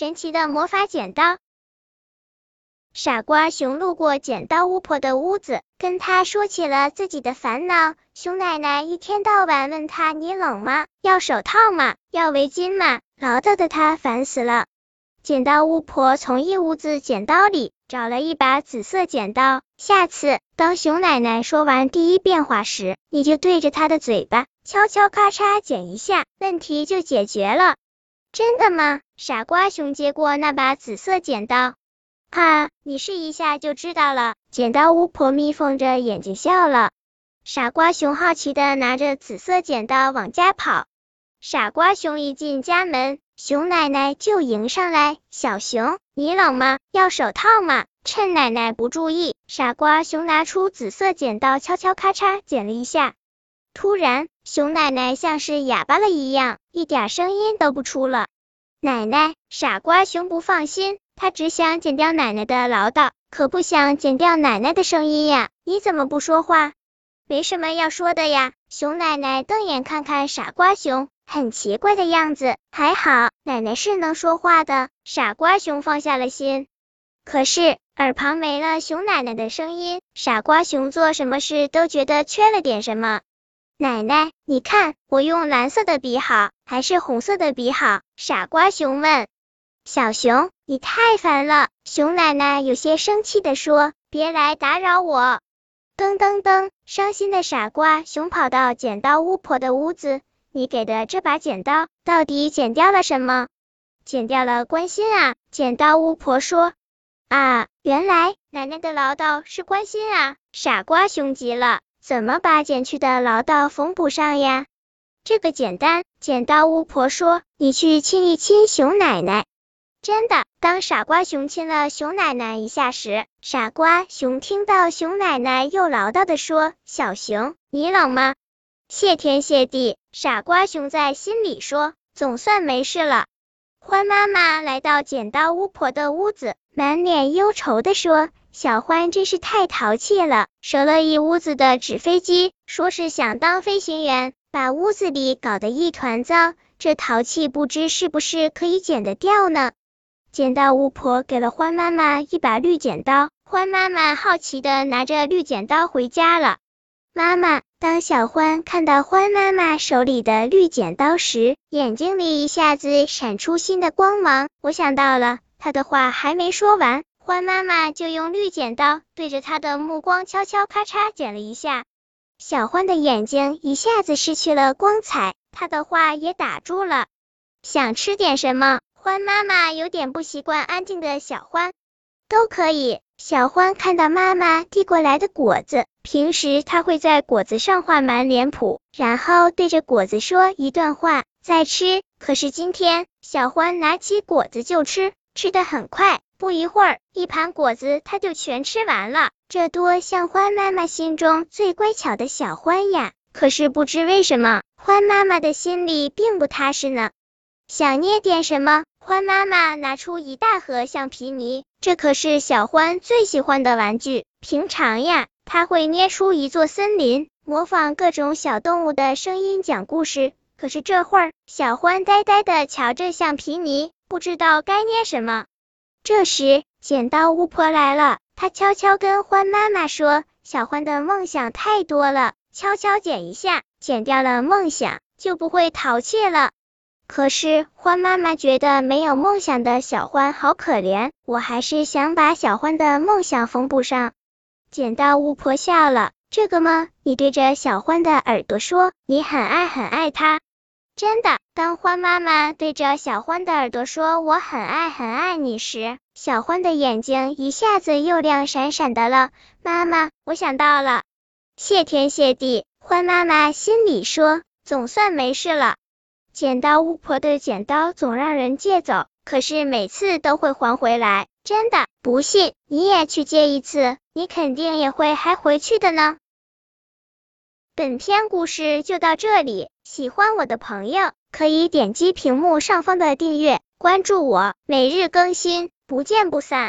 神奇的魔法剪刀。傻瓜熊路过剪刀巫婆的屋子，跟她说起了自己的烦恼。熊奶奶一天到晚问他：“你冷吗？要手套吗？要围巾吗？”唠叨的他烦死了。剪刀巫婆从一屋子剪刀里找了一把紫色剪刀。下次当熊奶奶说完第一遍话时，你就对着她的嘴巴悄悄咔嚓剪一下，问题就解决了。真的吗？傻瓜熊接过那把紫色剪刀。哈，你试一下就知道了。剪刀巫婆眯缝着眼睛笑了。傻瓜熊好奇的拿着紫色剪刀往家跑。傻瓜熊一进家门，熊奶奶就迎上来：“小熊，你冷吗？要手套吗？”趁奶奶不注意，傻瓜熊拿出紫色剪刀，悄悄咔嚓剪了一下。突然，熊奶奶像是哑巴了一样，一点声音都不出了。奶奶，傻瓜熊不放心。他只想剪掉奶奶的唠叨，可不想剪掉奶奶的声音呀！你怎么不说话？没什么要说的呀。熊奶奶瞪眼看看傻瓜熊，很奇怪的样子。还好，奶奶是能说话的。傻瓜熊放下了心。可是耳旁没了熊奶奶的声音，傻瓜熊做什么事都觉得缺了点什么。奶奶，你看我用蓝色的笔好，还是红色的笔好？傻瓜熊问。小熊，你太烦了！熊奶奶有些生气的说：“别来打扰我。”噔噔噔，伤心的傻瓜熊跑到剪刀巫婆的屋子。你给的这把剪刀到底剪掉了什么？剪掉了关心啊！剪刀巫婆说。啊，原来奶奶的唠叨是关心啊！傻瓜熊急了，怎么把剪去的唠叨缝补上呀？这个简单，剪刀巫婆说。你去亲一亲熊奶奶。真的，当傻瓜熊亲了熊奶奶一下时，傻瓜熊听到熊奶奶又唠叨的说：“小熊，你冷吗？”谢天谢地，傻瓜熊在心里说：“总算没事了。”欢妈妈来到剪刀巫婆的屋子，满脸忧愁的说：“小欢真是太淘气了，折了一屋子的纸飞机，说是想当飞行员，把屋子里搞得一团糟。这淘气不知是不是可以剪得掉呢？”剪刀巫婆给了欢妈妈一把绿剪刀，欢妈妈好奇的拿着绿剪刀回家了。妈妈，当小欢看到欢妈妈手里的绿剪刀时，眼睛里一下子闪出新的光芒。我想到了，她的话还没说完，欢妈妈就用绿剪刀对着她的目光悄悄咔嚓剪了一下。小欢的眼睛一下子失去了光彩，她的话也打住了。想吃点什么？欢妈妈有点不习惯安静的小欢，都可以。小欢看到妈妈递过来的果子，平时他会在果子上画满脸谱，然后对着果子说一段话，再吃。可是今天，小欢拿起果子就吃，吃的很快，不一会儿，一盘果子他就全吃完了。这多像欢妈妈心中最乖巧的小欢呀！可是不知为什么，欢妈妈的心里并不踏实呢。想捏点什么？欢妈妈拿出一大盒橡皮泥，这可是小欢最喜欢的玩具。平常呀，他会捏出一座森林，模仿各种小动物的声音讲故事。可是这会儿，小欢呆呆的瞧着橡皮泥，不知道该捏什么。这时，剪刀巫婆来了，她悄悄跟欢妈妈说：“小欢的梦想太多了，悄悄剪一下，剪掉了梦想，就不会淘气了。”可是欢妈妈觉得没有梦想的小欢好可怜，我还是想把小欢的梦想缝补上。剪刀巫婆笑了，这个吗？你对着小欢的耳朵说，你很爱很爱他。真的，当欢妈妈对着小欢的耳朵说我很爱很爱你时，小欢的眼睛一下子又亮闪闪的了。妈妈，我想到了。谢天谢地，欢妈妈心里说，总算没事了。剪刀巫婆的剪刀总让人借走，可是每次都会还回来。真的，不信你也去借一次，你肯定也会还回去的呢。本篇故事就到这里，喜欢我的朋友可以点击屏幕上方的订阅，关注我，每日更新，不见不散。